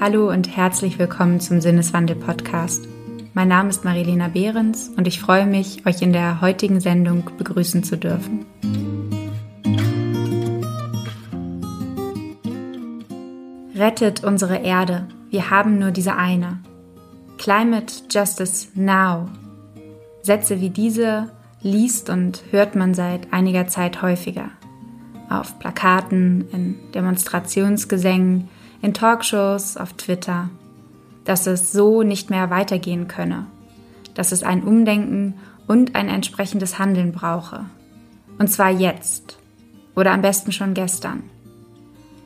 Hallo und herzlich willkommen zum Sinneswandel Podcast. Mein Name ist Marilena Behrens und ich freue mich, euch in der heutigen Sendung begrüßen zu dürfen. Rettet unsere Erde, wir haben nur diese eine. Climate Justice Now. Sätze wie diese liest und hört man seit einiger Zeit häufiger. Auf Plakaten, in Demonstrationsgesängen, in Talkshows, auf Twitter, dass es so nicht mehr weitergehen könne, dass es ein Umdenken und ein entsprechendes Handeln brauche. Und zwar jetzt oder am besten schon gestern.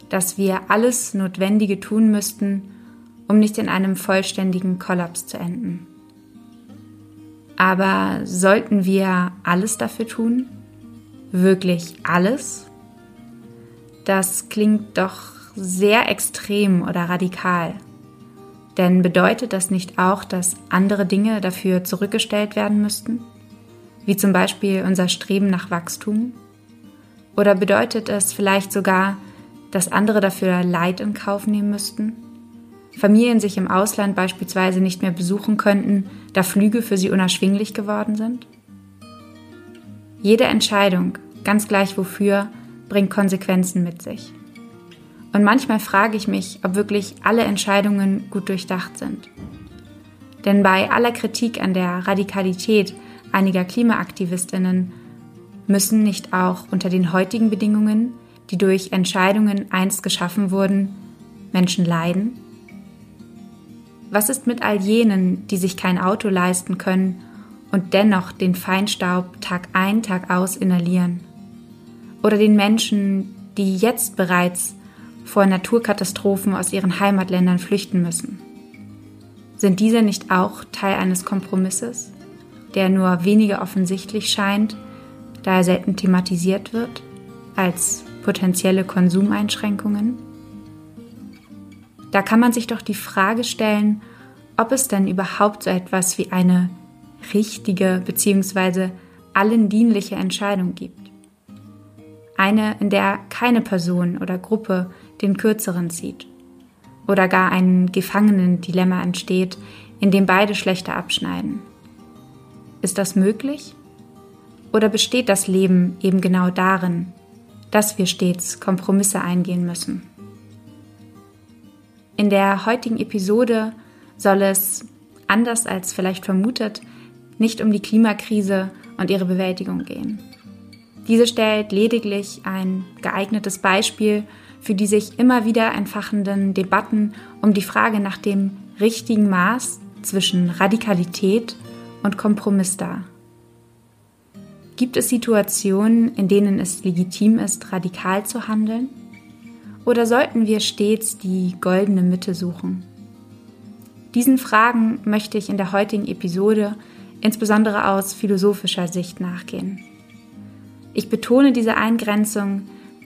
Dass wir alles Notwendige tun müssten, um nicht in einem vollständigen Kollaps zu enden. Aber sollten wir alles dafür tun? Wirklich alles? Das klingt doch sehr extrem oder radikal. Denn bedeutet das nicht auch, dass andere Dinge dafür zurückgestellt werden müssten? Wie zum Beispiel unser Streben nach Wachstum? Oder bedeutet es vielleicht sogar, dass andere dafür Leid in Kauf nehmen müssten? Familien sich im Ausland beispielsweise nicht mehr besuchen könnten, da Flüge für sie unerschwinglich geworden sind? Jede Entscheidung, ganz gleich wofür, bringt Konsequenzen mit sich. Und manchmal frage ich mich, ob wirklich alle Entscheidungen gut durchdacht sind. Denn bei aller Kritik an der Radikalität einiger Klimaaktivistinnen müssen nicht auch unter den heutigen Bedingungen, die durch Entscheidungen einst geschaffen wurden, Menschen leiden? Was ist mit all jenen, die sich kein Auto leisten können und dennoch den Feinstaub Tag ein, Tag aus inhalieren? Oder den Menschen, die jetzt bereits vor Naturkatastrophen aus ihren Heimatländern flüchten müssen. Sind diese nicht auch Teil eines Kompromisses, der nur weniger offensichtlich scheint, da er selten thematisiert wird, als potenzielle Konsumeinschränkungen? Da kann man sich doch die Frage stellen, ob es denn überhaupt so etwas wie eine richtige bzw. allen dienliche Entscheidung gibt. Eine, in der keine Person oder Gruppe den kürzeren zieht. Oder gar ein Gefangenendilemma entsteht, in dem beide schlechter abschneiden. Ist das möglich? Oder besteht das Leben eben genau darin, dass wir stets Kompromisse eingehen müssen? In der heutigen Episode soll es, anders als vielleicht vermutet, nicht um die Klimakrise und ihre Bewältigung gehen. Diese stellt lediglich ein geeignetes Beispiel für die sich immer wieder entfachenden Debatten um die Frage nach dem richtigen Maß zwischen Radikalität und Kompromiss dar. Gibt es Situationen, in denen es legitim ist, radikal zu handeln? Oder sollten wir stets die goldene Mitte suchen? Diesen Fragen möchte ich in der heutigen Episode insbesondere aus philosophischer Sicht nachgehen. Ich betone diese Eingrenzung,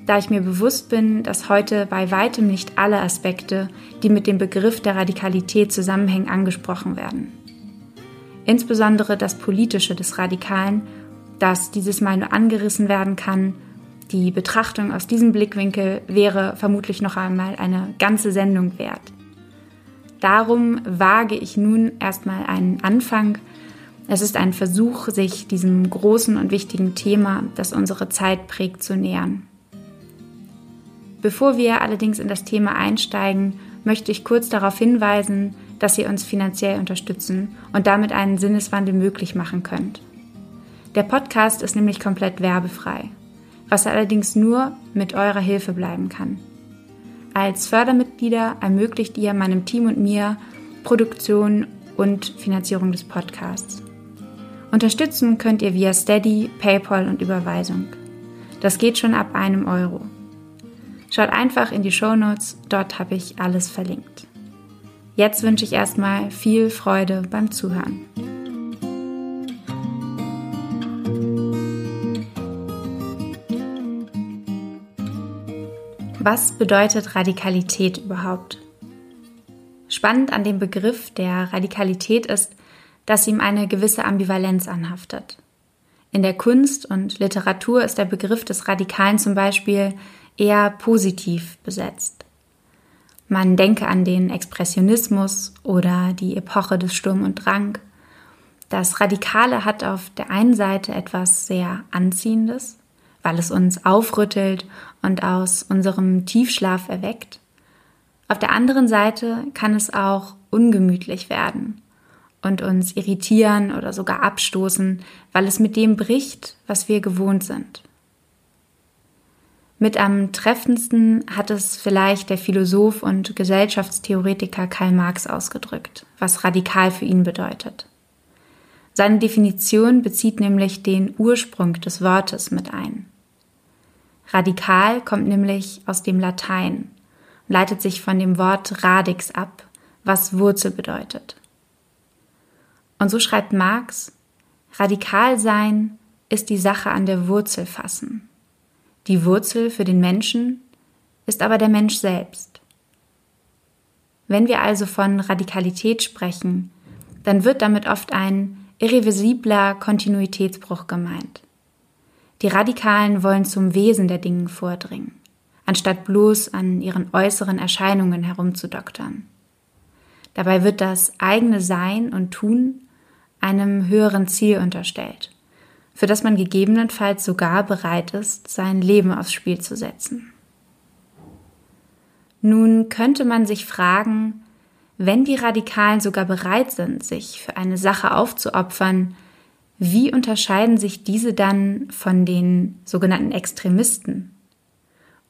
da ich mir bewusst bin, dass heute bei weitem nicht alle Aspekte, die mit dem Begriff der Radikalität zusammenhängen, angesprochen werden. Insbesondere das Politische des Radikalen, das dieses Mal nur angerissen werden kann, die Betrachtung aus diesem Blickwinkel wäre vermutlich noch einmal eine ganze Sendung wert. Darum wage ich nun erstmal einen Anfang. Es ist ein Versuch, sich diesem großen und wichtigen Thema, das unsere Zeit prägt, zu nähern. Bevor wir allerdings in das Thema einsteigen, möchte ich kurz darauf hinweisen, dass ihr uns finanziell unterstützen und damit einen Sinneswandel möglich machen könnt. Der Podcast ist nämlich komplett werbefrei, was allerdings nur mit eurer Hilfe bleiben kann. Als Fördermitglieder ermöglicht ihr meinem Team und mir Produktion und Finanzierung des Podcasts. Unterstützen könnt ihr via Steady, PayPal und Überweisung. Das geht schon ab einem Euro. Schaut einfach in die Show Notes, dort habe ich alles verlinkt. Jetzt wünsche ich erstmal viel Freude beim Zuhören. Was bedeutet Radikalität überhaupt? Spannend an dem Begriff der Radikalität ist, dass ihm eine gewisse Ambivalenz anhaftet. In der Kunst und Literatur ist der Begriff des Radikalen zum Beispiel eher positiv besetzt. Man denke an den Expressionismus oder die Epoche des Sturm und Drang. Das Radikale hat auf der einen Seite etwas sehr Anziehendes, weil es uns aufrüttelt und aus unserem Tiefschlaf erweckt. Auf der anderen Seite kann es auch ungemütlich werden und uns irritieren oder sogar abstoßen, weil es mit dem bricht, was wir gewohnt sind. Mit am treffendsten hat es vielleicht der Philosoph und Gesellschaftstheoretiker Karl Marx ausgedrückt, was radikal für ihn bedeutet. Seine Definition bezieht nämlich den Ursprung des Wortes mit ein. Radikal kommt nämlich aus dem Latein und leitet sich von dem Wort radix ab, was Wurzel bedeutet. Und so schreibt Marx, radikal sein ist die Sache an der Wurzel fassen. Die Wurzel für den Menschen ist aber der Mensch selbst. Wenn wir also von Radikalität sprechen, dann wird damit oft ein irreversibler Kontinuitätsbruch gemeint. Die Radikalen wollen zum Wesen der Dinge vordringen, anstatt bloß an ihren äußeren Erscheinungen herumzudoktern. Dabei wird das eigene Sein und Tun einem höheren Ziel unterstellt, für das man gegebenenfalls sogar bereit ist, sein Leben aufs Spiel zu setzen. Nun könnte man sich fragen, wenn die Radikalen sogar bereit sind, sich für eine Sache aufzuopfern, wie unterscheiden sich diese dann von den sogenannten Extremisten?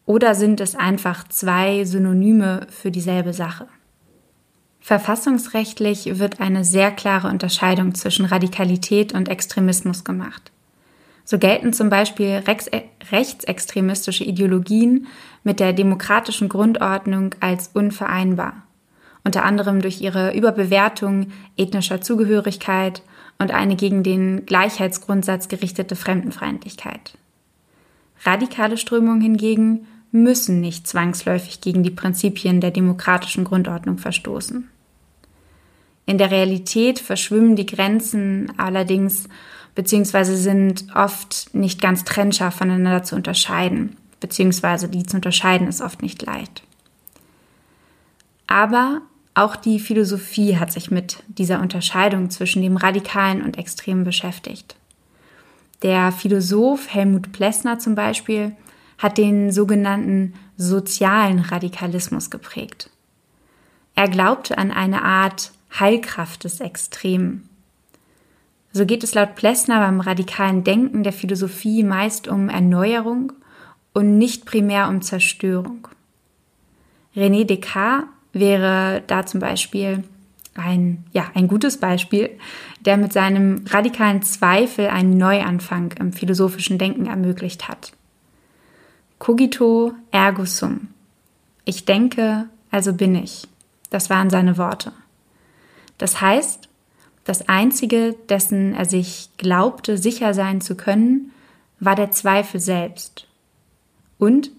Oder sind es einfach zwei Synonyme für dieselbe Sache? Verfassungsrechtlich wird eine sehr klare Unterscheidung zwischen Radikalität und Extremismus gemacht. So gelten zum Beispiel rechtsextremistische Ideologien mit der demokratischen Grundordnung als unvereinbar, unter anderem durch ihre Überbewertung ethnischer Zugehörigkeit und eine gegen den Gleichheitsgrundsatz gerichtete Fremdenfeindlichkeit. Radikale Strömungen hingegen müssen nicht zwangsläufig gegen die Prinzipien der demokratischen Grundordnung verstoßen. In der Realität verschwimmen die Grenzen allerdings beziehungsweise sind oft nicht ganz trennscharf voneinander zu unterscheiden, beziehungsweise die zu unterscheiden ist oft nicht leicht. Aber auch die Philosophie hat sich mit dieser Unterscheidung zwischen dem Radikalen und Extremen beschäftigt. Der Philosoph Helmut Plessner zum Beispiel hat den sogenannten sozialen Radikalismus geprägt. Er glaubte an eine Art Heilkraft des Extremen. So geht es laut Plessner beim radikalen Denken der Philosophie meist um Erneuerung und nicht primär um Zerstörung. René Descartes wäre da zum Beispiel ein, ja, ein gutes Beispiel, der mit seinem radikalen Zweifel einen Neuanfang im philosophischen Denken ermöglicht hat. Cogito ergo sum. Ich denke, also bin ich. Das waren seine Worte. Das heißt, das Einzige, dessen er sich glaubte, sicher sein zu können, war der Zweifel selbst. Und,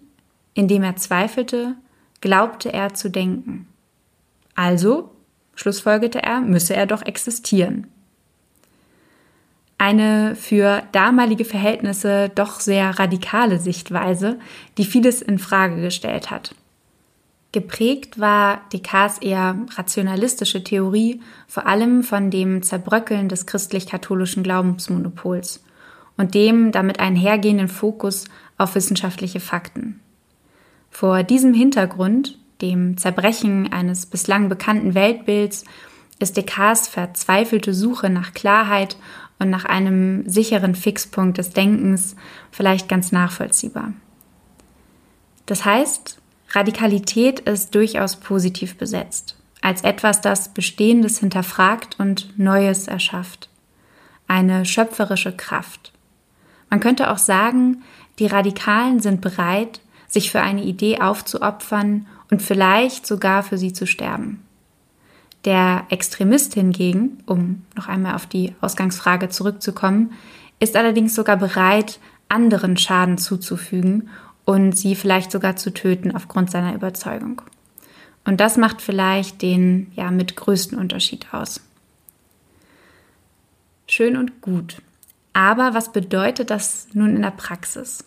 indem er zweifelte, glaubte er zu denken. Also, schlussfolgerte er, müsse er doch existieren. Eine für damalige Verhältnisse doch sehr radikale Sichtweise, die vieles in Frage gestellt hat. Geprägt war Descartes eher rationalistische Theorie, vor allem von dem Zerbröckeln des christlich-katholischen Glaubensmonopols und dem damit einhergehenden Fokus auf wissenschaftliche Fakten. Vor diesem Hintergrund, dem Zerbrechen eines bislang bekannten Weltbilds, ist Descartes verzweifelte Suche nach Klarheit und nach einem sicheren Fixpunkt des Denkens vielleicht ganz nachvollziehbar. Das heißt, Radikalität ist durchaus positiv besetzt, als etwas, das Bestehendes hinterfragt und Neues erschafft. Eine schöpferische Kraft. Man könnte auch sagen, die Radikalen sind bereit, sich für eine Idee aufzuopfern und vielleicht sogar für sie zu sterben. Der Extremist hingegen, um noch einmal auf die Ausgangsfrage zurückzukommen, ist allerdings sogar bereit, anderen Schaden zuzufügen und sie vielleicht sogar zu töten aufgrund seiner Überzeugung. Und das macht vielleicht den ja mit größten Unterschied aus. Schön und gut. Aber was bedeutet das nun in der Praxis?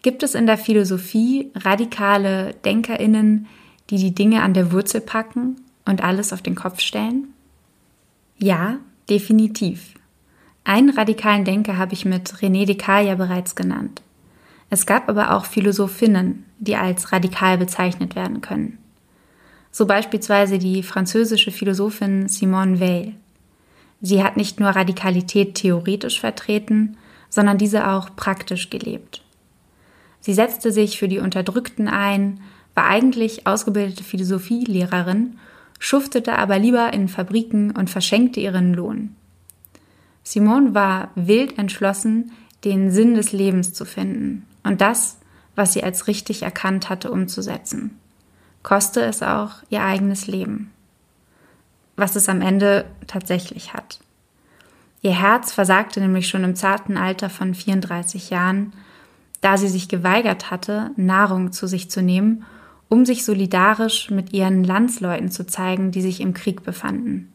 Gibt es in der Philosophie radikale Denkerinnen, die die Dinge an der Wurzel packen und alles auf den Kopf stellen? Ja, definitiv. Einen radikalen Denker habe ich mit René Descartes ja bereits genannt. Es gab aber auch Philosophinnen, die als radikal bezeichnet werden können. So beispielsweise die französische Philosophin Simone Weil. Sie hat nicht nur Radikalität theoretisch vertreten, sondern diese auch praktisch gelebt. Sie setzte sich für die Unterdrückten ein, war eigentlich ausgebildete Philosophielehrerin, schuftete aber lieber in Fabriken und verschenkte ihren Lohn. Simone war wild entschlossen, den Sinn des Lebens zu finden und das, was sie als richtig erkannt hatte, umzusetzen. Koste es auch ihr eigenes Leben. Was es am Ende tatsächlich hat. Ihr Herz versagte nämlich schon im zarten Alter von 34 Jahren, da sie sich geweigert hatte, Nahrung zu sich zu nehmen, um sich solidarisch mit ihren Landsleuten zu zeigen, die sich im Krieg befanden.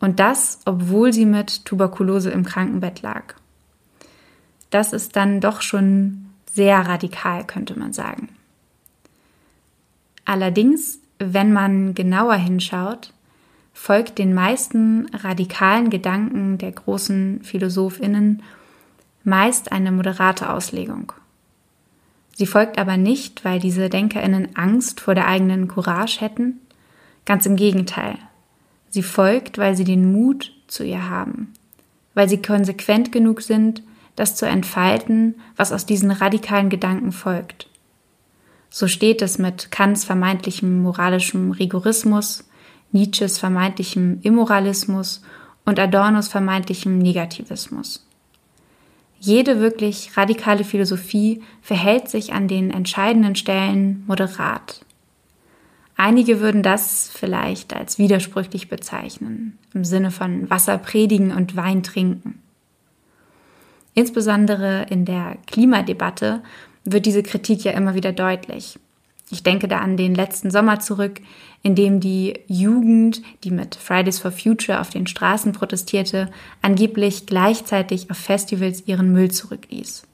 Und das, obwohl sie mit Tuberkulose im Krankenbett lag. Das ist dann doch schon sehr radikal, könnte man sagen. Allerdings, wenn man genauer hinschaut, folgt den meisten radikalen Gedanken der großen Philosophinnen meist eine moderate Auslegung. Sie folgt aber nicht, weil diese Denkerinnen Angst vor der eigenen Courage hätten, ganz im Gegenteil. Sie folgt, weil sie den Mut zu ihr haben, weil sie konsequent genug sind, das zu entfalten, was aus diesen radikalen Gedanken folgt. So steht es mit Kants vermeintlichem moralischem Rigorismus, Nietzsches vermeintlichem Immoralismus und Adornos vermeintlichem Negativismus. Jede wirklich radikale Philosophie verhält sich an den entscheidenden Stellen moderat. Einige würden das vielleicht als widersprüchlich bezeichnen, im Sinne von Wasser predigen und Wein trinken. Insbesondere in der Klimadebatte wird diese Kritik ja immer wieder deutlich. Ich denke da an den letzten Sommer zurück, in dem die Jugend, die mit Fridays for Future auf den Straßen protestierte, angeblich gleichzeitig auf Festivals ihren Müll zurückließ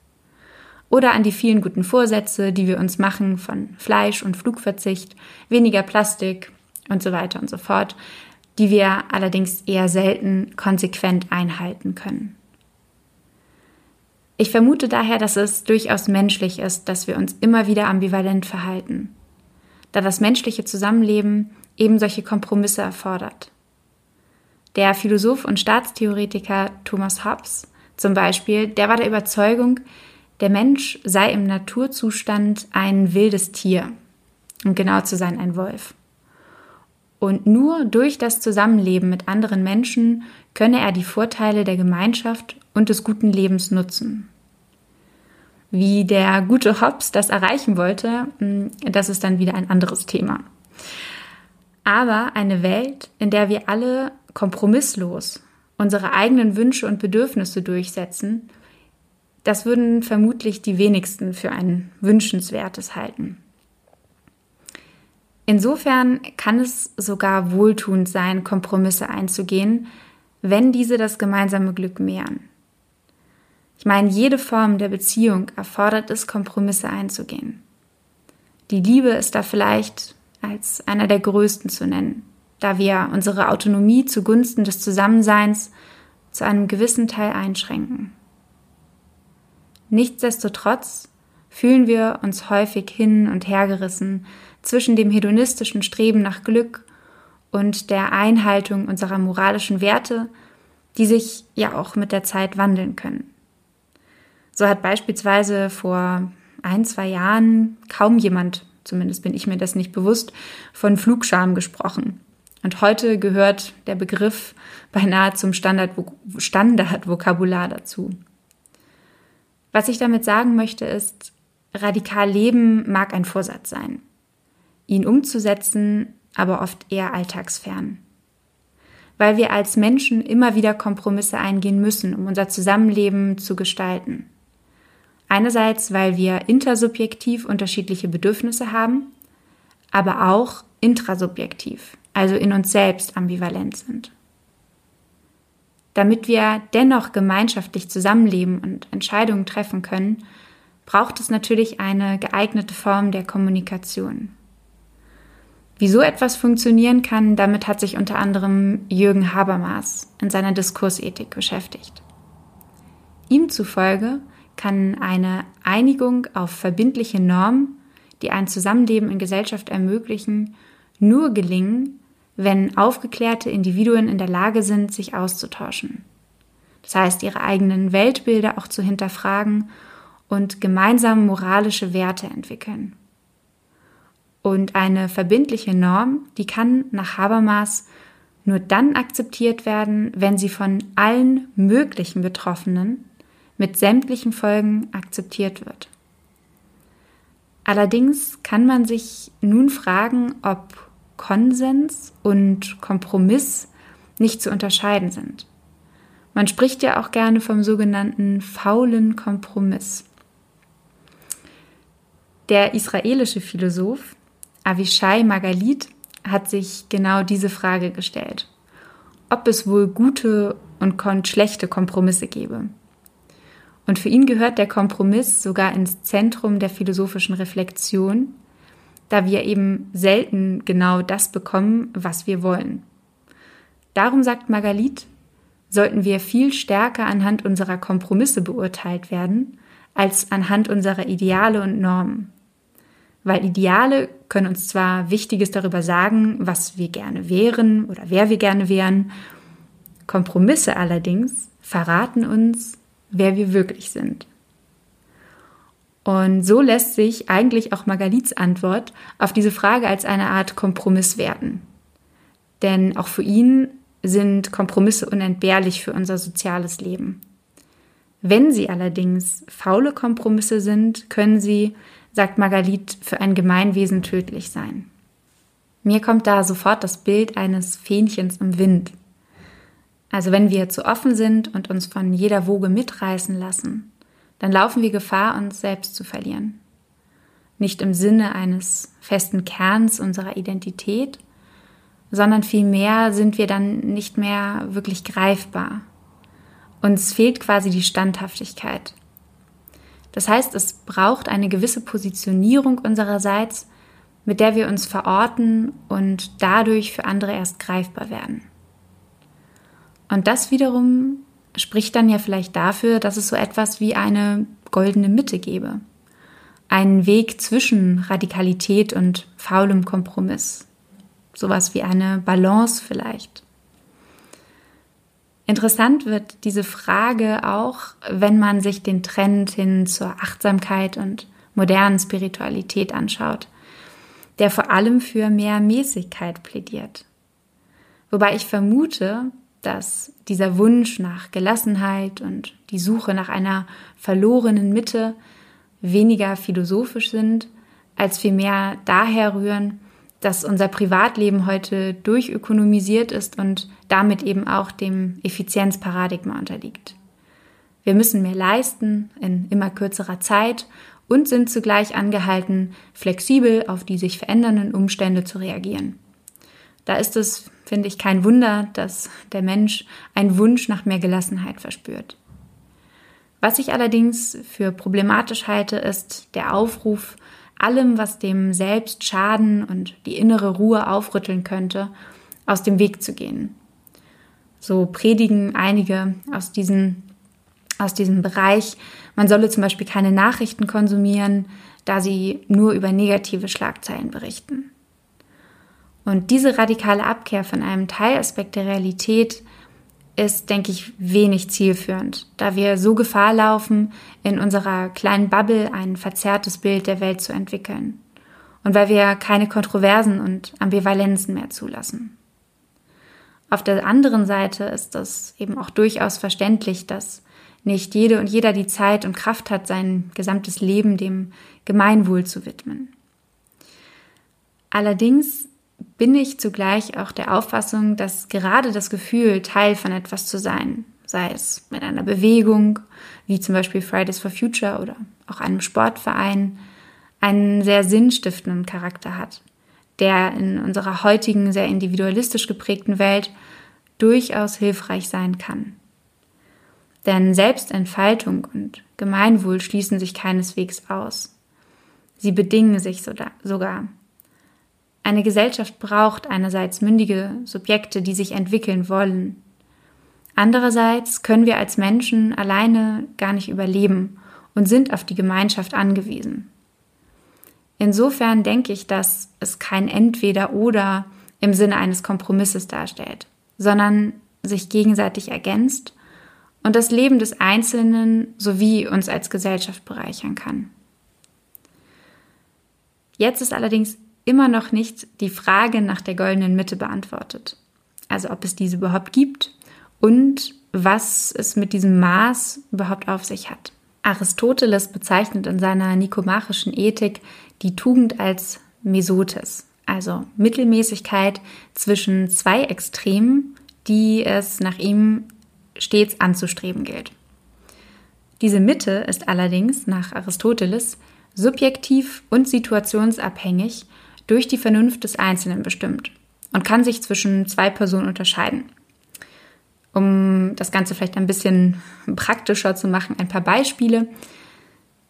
oder an die vielen guten Vorsätze, die wir uns machen von Fleisch- und Flugverzicht, weniger Plastik und so weiter und so fort, die wir allerdings eher selten konsequent einhalten können. Ich vermute daher, dass es durchaus menschlich ist, dass wir uns immer wieder ambivalent verhalten, da das menschliche Zusammenleben eben solche Kompromisse erfordert. Der Philosoph und Staatstheoretiker Thomas Hobbes zum Beispiel, der war der Überzeugung, der Mensch sei im Naturzustand ein wildes Tier, um genau zu sein ein Wolf. Und nur durch das Zusammenleben mit anderen Menschen könne er die Vorteile der Gemeinschaft und des guten Lebens nutzen. Wie der gute Hobbes das erreichen wollte, hm, das ist dann wieder ein anderes Thema. Aber eine Welt, in der wir alle kompromisslos unsere eigenen Wünsche und Bedürfnisse durchsetzen das würden vermutlich die wenigsten für ein wünschenswertes halten. Insofern kann es sogar wohltuend sein, Kompromisse einzugehen, wenn diese das gemeinsame Glück mehren. Ich meine, jede Form der Beziehung erfordert es, Kompromisse einzugehen. Die Liebe ist da vielleicht als einer der größten zu nennen, da wir unsere Autonomie zugunsten des Zusammenseins zu einem gewissen Teil einschränken. Nichtsdestotrotz fühlen wir uns häufig hin und hergerissen zwischen dem hedonistischen Streben nach Glück und der Einhaltung unserer moralischen Werte, die sich ja auch mit der Zeit wandeln können. So hat beispielsweise vor ein, zwei Jahren kaum jemand, zumindest bin ich mir das nicht bewusst, von Flugscham gesprochen. Und heute gehört der Begriff beinahe zum Standardvokabular dazu. Was ich damit sagen möchte, ist, radikal leben mag ein Vorsatz sein. Ihn umzusetzen, aber oft eher alltagsfern. Weil wir als Menschen immer wieder Kompromisse eingehen müssen, um unser Zusammenleben zu gestalten. Einerseits, weil wir intersubjektiv unterschiedliche Bedürfnisse haben, aber auch intrasubjektiv, also in uns selbst ambivalent sind. Damit wir dennoch gemeinschaftlich zusammenleben und Entscheidungen treffen können, braucht es natürlich eine geeignete Form der Kommunikation. Wie so etwas funktionieren kann, damit hat sich unter anderem Jürgen Habermas in seiner Diskursethik beschäftigt. Ihm zufolge kann eine Einigung auf verbindliche Normen, die ein Zusammenleben in Gesellschaft ermöglichen, nur gelingen, wenn aufgeklärte Individuen in der Lage sind, sich auszutauschen. Das heißt, ihre eigenen Weltbilder auch zu hinterfragen und gemeinsam moralische Werte entwickeln. Und eine verbindliche Norm, die kann nach Habermas nur dann akzeptiert werden, wenn sie von allen möglichen Betroffenen mit sämtlichen Folgen akzeptiert wird. Allerdings kann man sich nun fragen, ob Konsens und Kompromiss nicht zu unterscheiden sind. Man spricht ja auch gerne vom sogenannten faulen Kompromiss. Der israelische Philosoph Avishai Magalit hat sich genau diese Frage gestellt. Ob es wohl gute und schlechte Kompromisse gebe. Und für ihn gehört der Kompromiss sogar ins Zentrum der philosophischen Reflexion, da wir eben selten genau das bekommen, was wir wollen. Darum sagt Margalit, sollten wir viel stärker anhand unserer Kompromisse beurteilt werden, als anhand unserer Ideale und Normen. Weil Ideale können uns zwar Wichtiges darüber sagen, was wir gerne wären oder wer wir gerne wären, Kompromisse allerdings verraten uns, wer wir wirklich sind. Und so lässt sich eigentlich auch Margalits Antwort auf diese Frage als eine Art Kompromiss werten. Denn auch für ihn sind Kompromisse unentbehrlich für unser soziales Leben. Wenn sie allerdings faule Kompromisse sind, können sie, sagt Margalit, für ein Gemeinwesen tödlich sein. Mir kommt da sofort das Bild eines Fähnchens im Wind. Also wenn wir zu offen sind und uns von jeder Woge mitreißen lassen, dann laufen wir Gefahr, uns selbst zu verlieren. Nicht im Sinne eines festen Kerns unserer Identität, sondern vielmehr sind wir dann nicht mehr wirklich greifbar. Uns fehlt quasi die Standhaftigkeit. Das heißt, es braucht eine gewisse Positionierung unsererseits, mit der wir uns verorten und dadurch für andere erst greifbar werden. Und das wiederum spricht dann ja vielleicht dafür, dass es so etwas wie eine goldene Mitte gäbe. Einen Weg zwischen Radikalität und faulem Kompromiss. Sowas wie eine Balance vielleicht. Interessant wird diese Frage auch, wenn man sich den Trend hin zur Achtsamkeit und modernen Spiritualität anschaut, der vor allem für mehr Mäßigkeit plädiert. Wobei ich vermute, dass dieser Wunsch nach Gelassenheit und die Suche nach einer verlorenen Mitte weniger philosophisch sind, als vielmehr daher rühren, dass unser Privatleben heute durchökonomisiert ist und damit eben auch dem Effizienzparadigma unterliegt. Wir müssen mehr leisten in immer kürzerer Zeit und sind zugleich angehalten, flexibel auf die sich verändernden Umstände zu reagieren. Da ist es, finde ich, kein Wunder, dass der Mensch einen Wunsch nach mehr Gelassenheit verspürt. Was ich allerdings für problematisch halte, ist der Aufruf, allem, was dem Selbst schaden und die innere Ruhe aufrütteln könnte, aus dem Weg zu gehen. So predigen einige aus, diesen, aus diesem Bereich, man solle zum Beispiel keine Nachrichten konsumieren, da sie nur über negative Schlagzeilen berichten. Und diese radikale Abkehr von einem Teilaspekt der Realität ist, denke ich, wenig zielführend, da wir so Gefahr laufen, in unserer kleinen Bubble ein verzerrtes Bild der Welt zu entwickeln. Und weil wir keine Kontroversen und Ambivalenzen mehr zulassen. Auf der anderen Seite ist es eben auch durchaus verständlich, dass nicht jede und jeder die Zeit und Kraft hat, sein gesamtes Leben dem Gemeinwohl zu widmen. Allerdings bin ich zugleich auch der Auffassung, dass gerade das Gefühl, Teil von etwas zu sein, sei es mit einer Bewegung, wie zum Beispiel Fridays for Future oder auch einem Sportverein, einen sehr sinnstiftenden Charakter hat, der in unserer heutigen, sehr individualistisch geprägten Welt durchaus hilfreich sein kann. Denn Selbstentfaltung und Gemeinwohl schließen sich keineswegs aus. Sie bedingen sich sogar. Eine Gesellschaft braucht einerseits mündige Subjekte, die sich entwickeln wollen. Andererseits können wir als Menschen alleine gar nicht überleben und sind auf die Gemeinschaft angewiesen. Insofern denke ich, dass es kein Entweder oder im Sinne eines Kompromisses darstellt, sondern sich gegenseitig ergänzt und das Leben des Einzelnen sowie uns als Gesellschaft bereichern kann. Jetzt ist allerdings immer noch nicht die Frage nach der goldenen Mitte beantwortet. Also ob es diese überhaupt gibt und was es mit diesem Maß überhaupt auf sich hat. Aristoteles bezeichnet in seiner nikomachischen Ethik die Tugend als Mesotes, also Mittelmäßigkeit zwischen zwei Extremen, die es nach ihm stets anzustreben gilt. Diese Mitte ist allerdings nach Aristoteles subjektiv und situationsabhängig durch die Vernunft des Einzelnen bestimmt und kann sich zwischen zwei Personen unterscheiden. Um das Ganze vielleicht ein bisschen praktischer zu machen, ein paar Beispiele.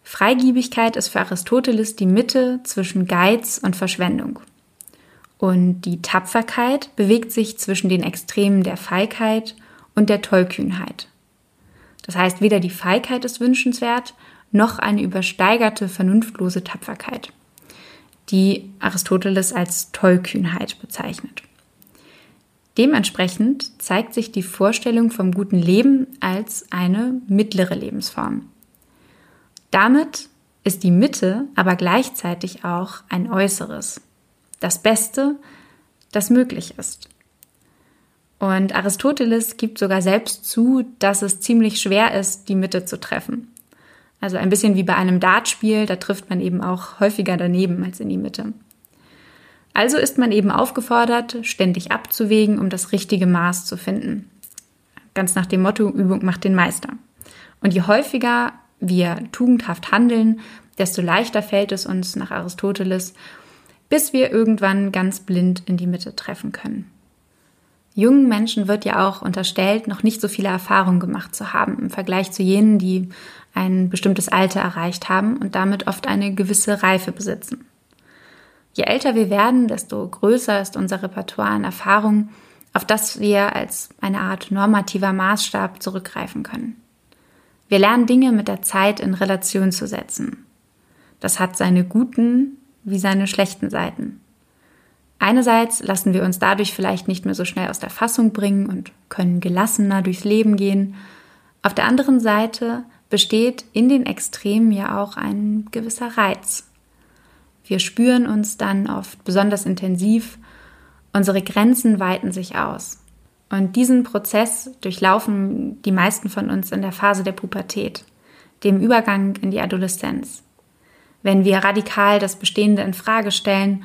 Freigiebigkeit ist für Aristoteles die Mitte zwischen Geiz und Verschwendung. Und die Tapferkeit bewegt sich zwischen den Extremen der Feigheit und der Tollkühnheit. Das heißt, weder die Feigheit ist wünschenswert, noch eine übersteigerte, vernunftlose Tapferkeit die Aristoteles als Tollkühnheit bezeichnet. Dementsprechend zeigt sich die Vorstellung vom guten Leben als eine mittlere Lebensform. Damit ist die Mitte aber gleichzeitig auch ein Äußeres, das Beste, das möglich ist. Und Aristoteles gibt sogar selbst zu, dass es ziemlich schwer ist, die Mitte zu treffen. Also ein bisschen wie bei einem Dartspiel, da trifft man eben auch häufiger daneben als in die Mitte. Also ist man eben aufgefordert, ständig abzuwägen, um das richtige Maß zu finden. Ganz nach dem Motto, Übung macht den Meister. Und je häufiger wir tugendhaft handeln, desto leichter fällt es uns nach Aristoteles, bis wir irgendwann ganz blind in die Mitte treffen können. Jungen Menschen wird ja auch unterstellt, noch nicht so viele Erfahrungen gemacht zu haben im Vergleich zu jenen, die ein bestimmtes Alter erreicht haben und damit oft eine gewisse Reife besitzen. Je älter wir werden, desto größer ist unser Repertoire an Erfahrungen, auf das wir als eine Art normativer Maßstab zurückgreifen können. Wir lernen Dinge mit der Zeit in Relation zu setzen. Das hat seine guten wie seine schlechten Seiten. Einerseits lassen wir uns dadurch vielleicht nicht mehr so schnell aus der Fassung bringen und können gelassener durchs Leben gehen. Auf der anderen Seite besteht in den Extremen ja auch ein gewisser Reiz. Wir spüren uns dann oft besonders intensiv, unsere Grenzen weiten sich aus. Und diesen Prozess durchlaufen die meisten von uns in der Phase der Pubertät, dem Übergang in die Adoleszenz. Wenn wir radikal das Bestehende in Frage stellen,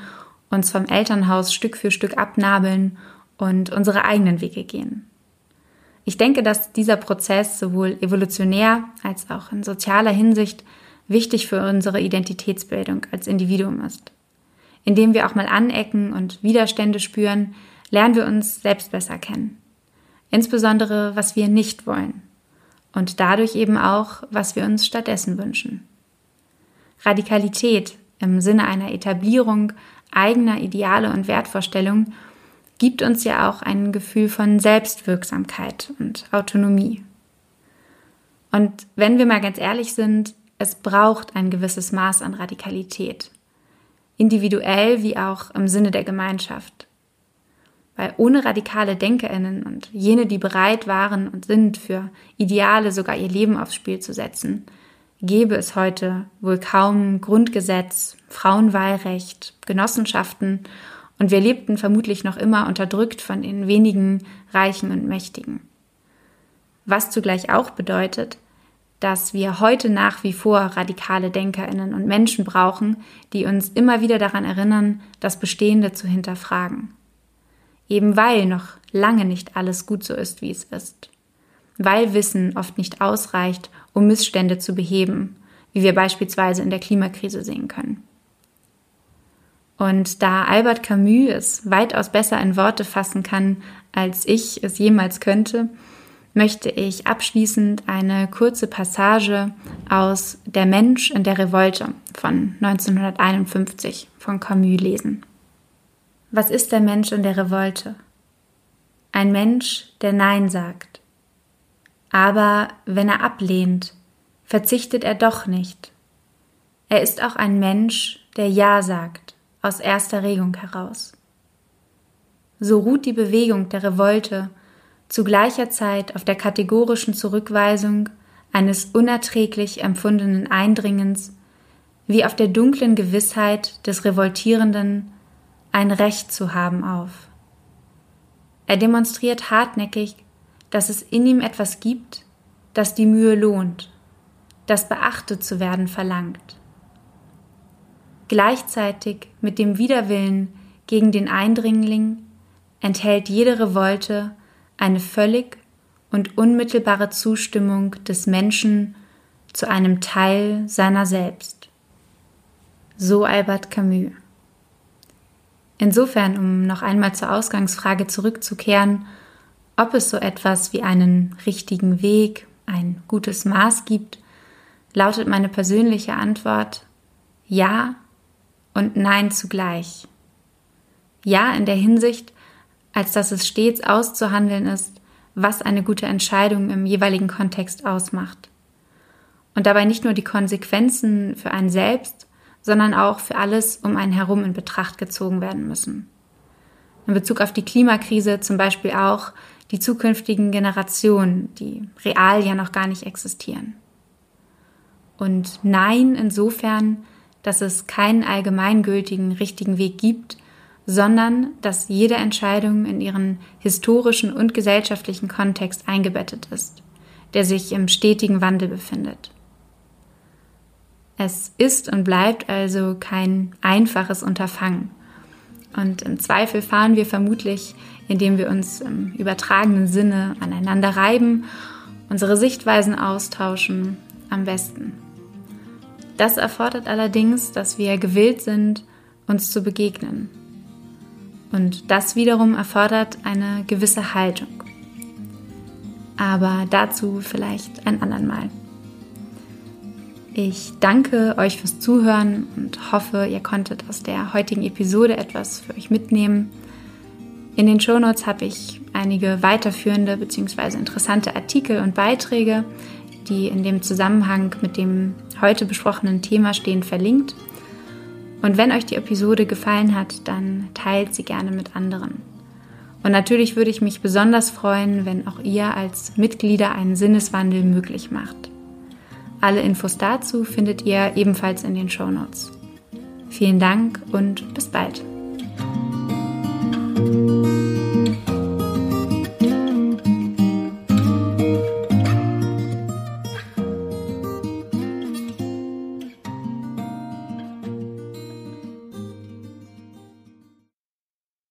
uns vom Elternhaus Stück für Stück abnabeln und unsere eigenen Wege gehen. Ich denke, dass dieser Prozess sowohl evolutionär als auch in sozialer Hinsicht wichtig für unsere Identitätsbildung als Individuum ist. Indem wir auch mal anecken und Widerstände spüren, lernen wir uns selbst besser kennen. Insbesondere, was wir nicht wollen. Und dadurch eben auch, was wir uns stattdessen wünschen. Radikalität im Sinne einer Etablierung eigener Ideale und Wertvorstellungen gibt uns ja auch ein Gefühl von Selbstwirksamkeit und Autonomie. Und wenn wir mal ganz ehrlich sind, es braucht ein gewisses Maß an Radikalität, individuell wie auch im Sinne der Gemeinschaft. Weil ohne radikale Denkerinnen und jene, die bereit waren und sind, für Ideale sogar ihr Leben aufs Spiel zu setzen, gäbe es heute wohl kaum Grundgesetz, Frauenwahlrecht, Genossenschaften und wir lebten vermutlich noch immer unterdrückt von den wenigen Reichen und Mächtigen. Was zugleich auch bedeutet, dass wir heute nach wie vor radikale Denkerinnen und Menschen brauchen, die uns immer wieder daran erinnern, das Bestehende zu hinterfragen. Eben weil noch lange nicht alles gut so ist, wie es ist. Weil Wissen oft nicht ausreicht, um Missstände zu beheben, wie wir beispielsweise in der Klimakrise sehen können. Und da Albert Camus es weitaus besser in Worte fassen kann, als ich es jemals könnte, möchte ich abschließend eine kurze Passage aus Der Mensch in der Revolte von 1951 von Camus lesen. Was ist der Mensch in der Revolte? Ein Mensch, der Nein sagt. Aber wenn er ablehnt, verzichtet er doch nicht. Er ist auch ein Mensch, der Ja sagt, aus erster Regung heraus. So ruht die Bewegung der Revolte zu gleicher Zeit auf der kategorischen Zurückweisung eines unerträglich empfundenen Eindringens wie auf der dunklen Gewissheit des Revoltierenden, ein Recht zu haben auf. Er demonstriert hartnäckig, dass es in ihm etwas gibt, das die Mühe lohnt, das beachtet zu werden verlangt. Gleichzeitig mit dem Widerwillen gegen den Eindringling enthält jede Revolte eine völlig und unmittelbare Zustimmung des Menschen zu einem Teil seiner selbst. So Albert Camus. Insofern, um noch einmal zur Ausgangsfrage zurückzukehren, ob es so etwas wie einen richtigen Weg, ein gutes Maß gibt, lautet meine persönliche Antwort Ja und Nein zugleich. Ja in der Hinsicht, als dass es stets auszuhandeln ist, was eine gute Entscheidung im jeweiligen Kontext ausmacht. Und dabei nicht nur die Konsequenzen für einen selbst, sondern auch für alles um einen herum in Betracht gezogen werden müssen. In Bezug auf die Klimakrise zum Beispiel auch die zukünftigen Generationen, die real ja noch gar nicht existieren. Und nein insofern, dass es keinen allgemeingültigen richtigen Weg gibt, sondern dass jede Entscheidung in ihren historischen und gesellschaftlichen Kontext eingebettet ist, der sich im stetigen Wandel befindet. Es ist und bleibt also kein einfaches Unterfangen. Und im Zweifel fahren wir vermutlich, indem wir uns im übertragenen Sinne aneinander reiben, unsere Sichtweisen austauschen, am besten. Das erfordert allerdings, dass wir gewillt sind, uns zu begegnen. Und das wiederum erfordert eine gewisse Haltung. Aber dazu vielleicht ein andern Mal. Ich danke euch fürs Zuhören und hoffe, ihr konntet aus der heutigen Episode etwas für euch mitnehmen. In den Shownotes habe ich einige weiterführende bzw. interessante Artikel und Beiträge, die in dem Zusammenhang mit dem heute besprochenen Thema stehen, verlinkt. Und wenn euch die Episode gefallen hat, dann teilt sie gerne mit anderen. Und natürlich würde ich mich besonders freuen, wenn auch ihr als Mitglieder einen Sinneswandel möglich macht. Alle Infos dazu findet ihr ebenfalls in den Show Notes. Vielen Dank und bis bald.